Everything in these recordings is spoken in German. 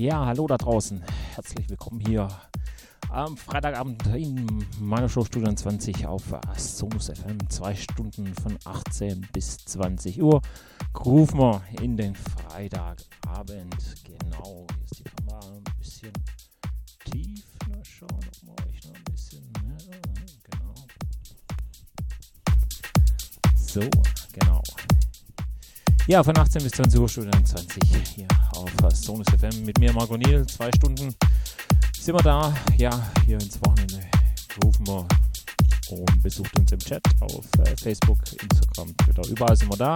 Ja, hallo da draußen. Herzlich willkommen hier am Freitagabend in meiner Show Studio 20 auf Sonus FM. Zwei Stunden von 18 bis 20 Uhr. Rufen wir in den Freitagabend. Genau, hier ist die Kamera ein bisschen tief. Mal schauen, ob wir euch noch ein bisschen. Ja, genau. So, genau. Ja, von 18 bis 20 Uhr Studio 20 hier auf Sonus FM mit mir, Marco Niel. Zwei Stunden sind wir da. Ja, hier ins Wochenende rufen wir und besucht uns im Chat auf äh, Facebook, Instagram, Twitter. Überall sind wir da.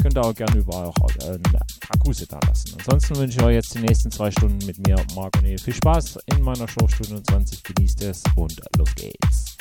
Könnt ihr auch gerne überall auch äh, eine Akuse da lassen. Ansonsten wünsche ich euch jetzt die nächsten zwei Stunden mit mir, Marco Niel. Viel Spaß in meiner Show Studio 20. Genießt es und los geht's.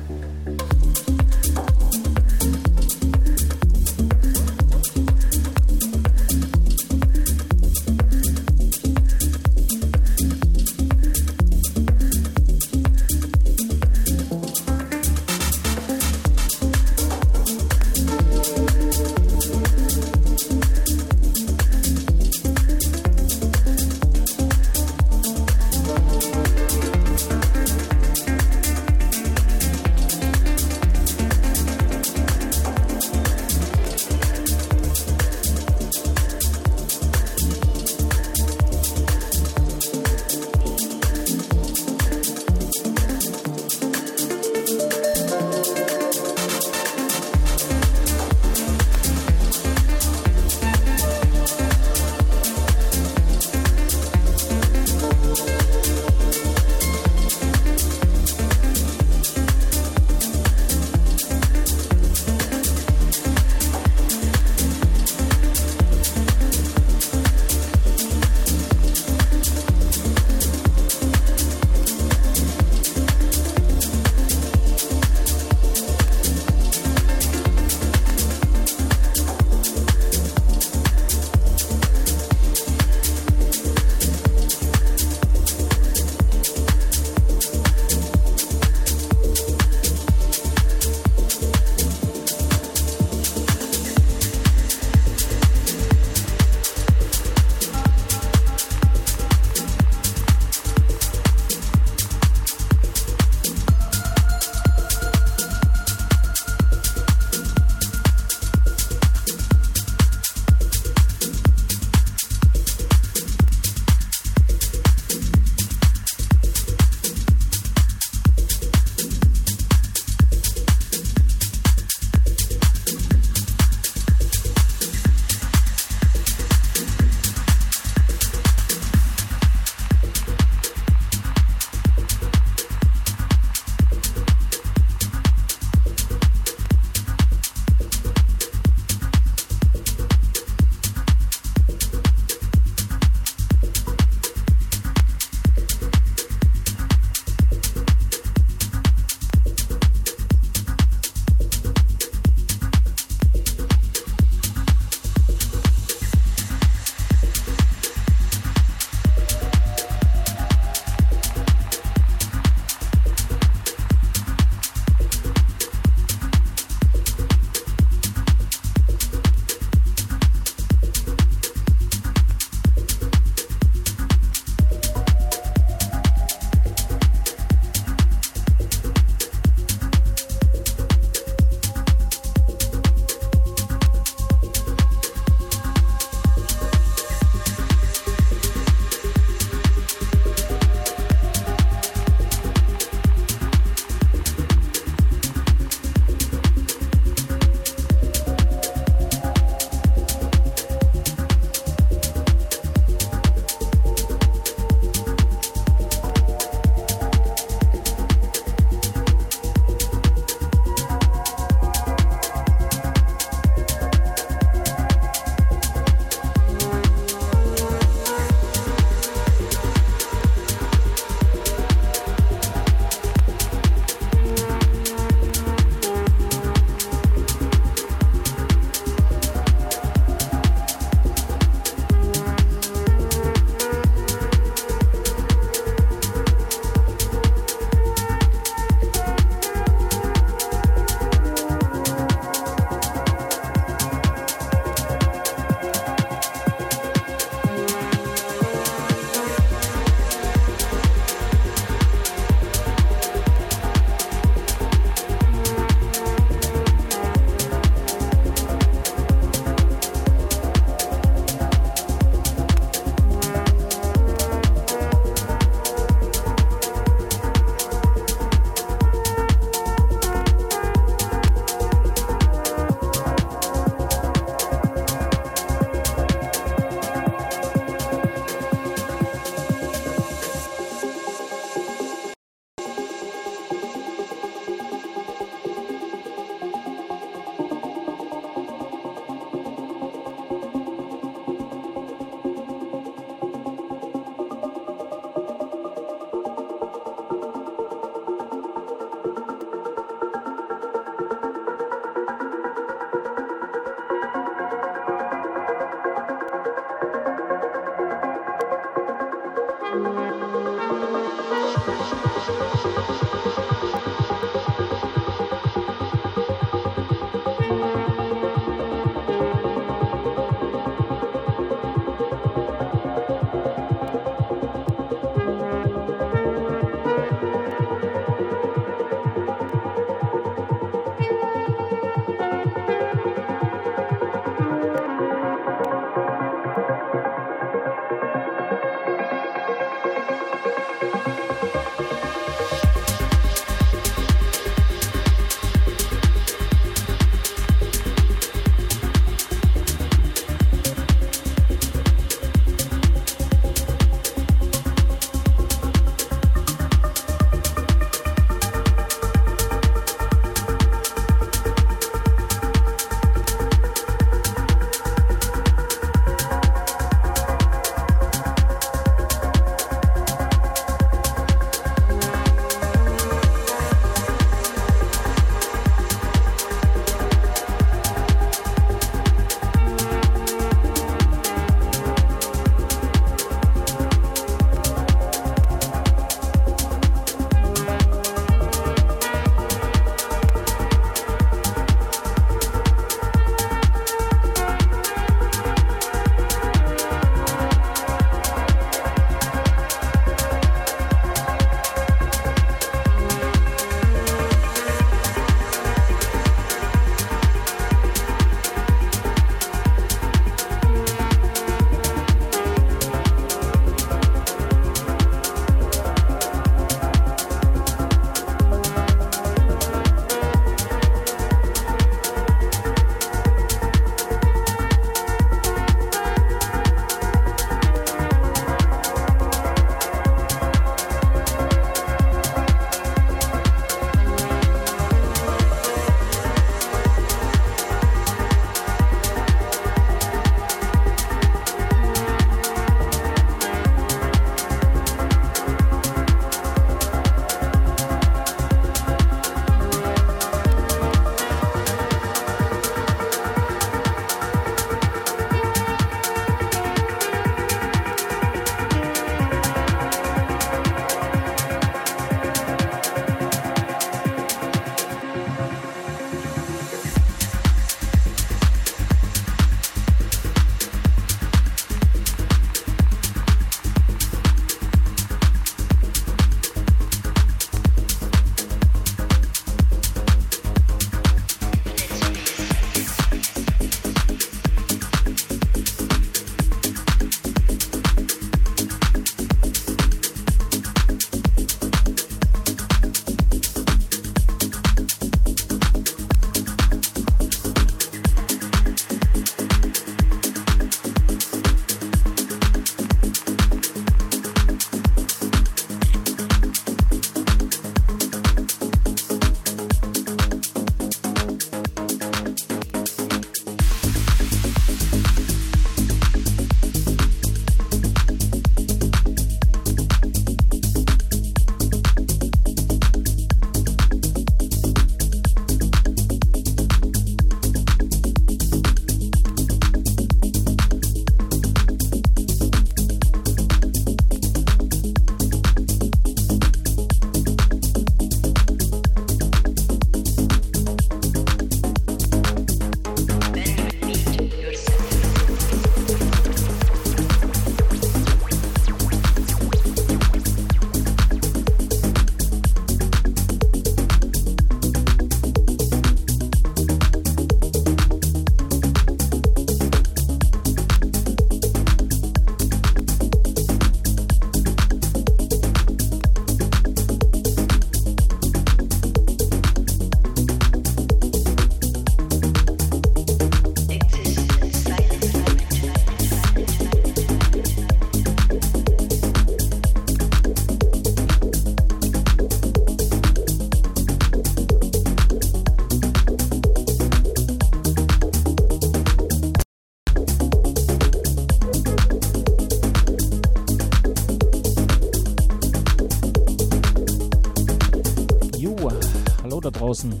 Draußen.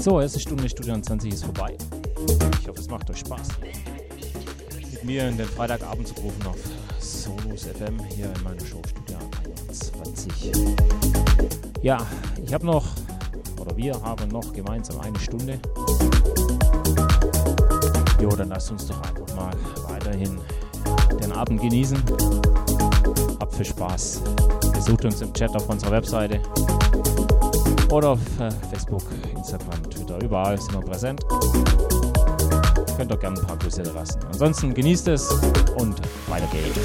So, erste Stunde Studio 20 ist vorbei. Ich hoffe, es macht euch Spaß. Mit mir in den Freitagabend zu rufen auf Solus FM hier in meiner Show Studio 21. Ja, ich habe noch, oder wir haben noch gemeinsam eine Stunde. Jo, dann lasst uns doch einfach mal weiterhin den Abend genießen. Habt viel Spaß. Besucht uns im Chat auf unserer Webseite oder auf äh, Facebook, Instagram, Twitter, überall sind wir präsent. Könnt auch gerne ein paar Grüße lassen. Ansonsten genießt es und weiter geht's.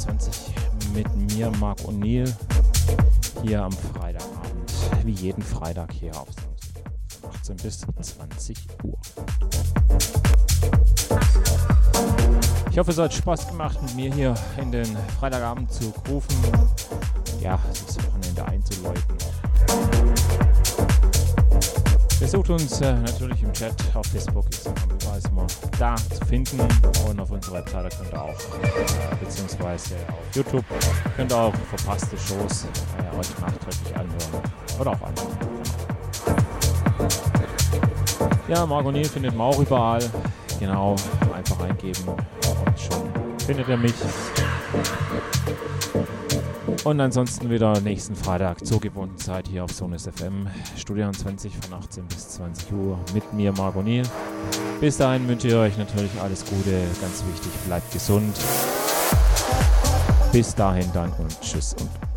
22 mit mir, Marc O'Neill, hier am Freitagabend, wie jeden Freitag hier auf 18 bis 20 Uhr. Ich hoffe, es hat Spaß gemacht, mit mir hier in den Freitagabend zu rufen. Ja, das Wochenende einzuläuten. Besucht uns äh, natürlich im Chat auf Facebook, etc da zu finden. Und auf unserer Webseite könnt ihr auch, äh, beziehungsweise auf YouTube, könnt ihr auch verpasste Shows äh, euch nachträglich anhören oder auch anschauen. Ja, Margot Neil findet man auch überall. Genau, einfach eingeben und schon findet ihr mich. Und ansonsten wieder nächsten Freitag zur gewohnten Zeit hier auf Sonus FM, Studio 20 von 18 bis 20 Uhr mit mir, Margot Neil. Bis dahin wünsche ich euch natürlich alles Gute, ganz wichtig, bleibt gesund. Bis dahin dann und tschüss und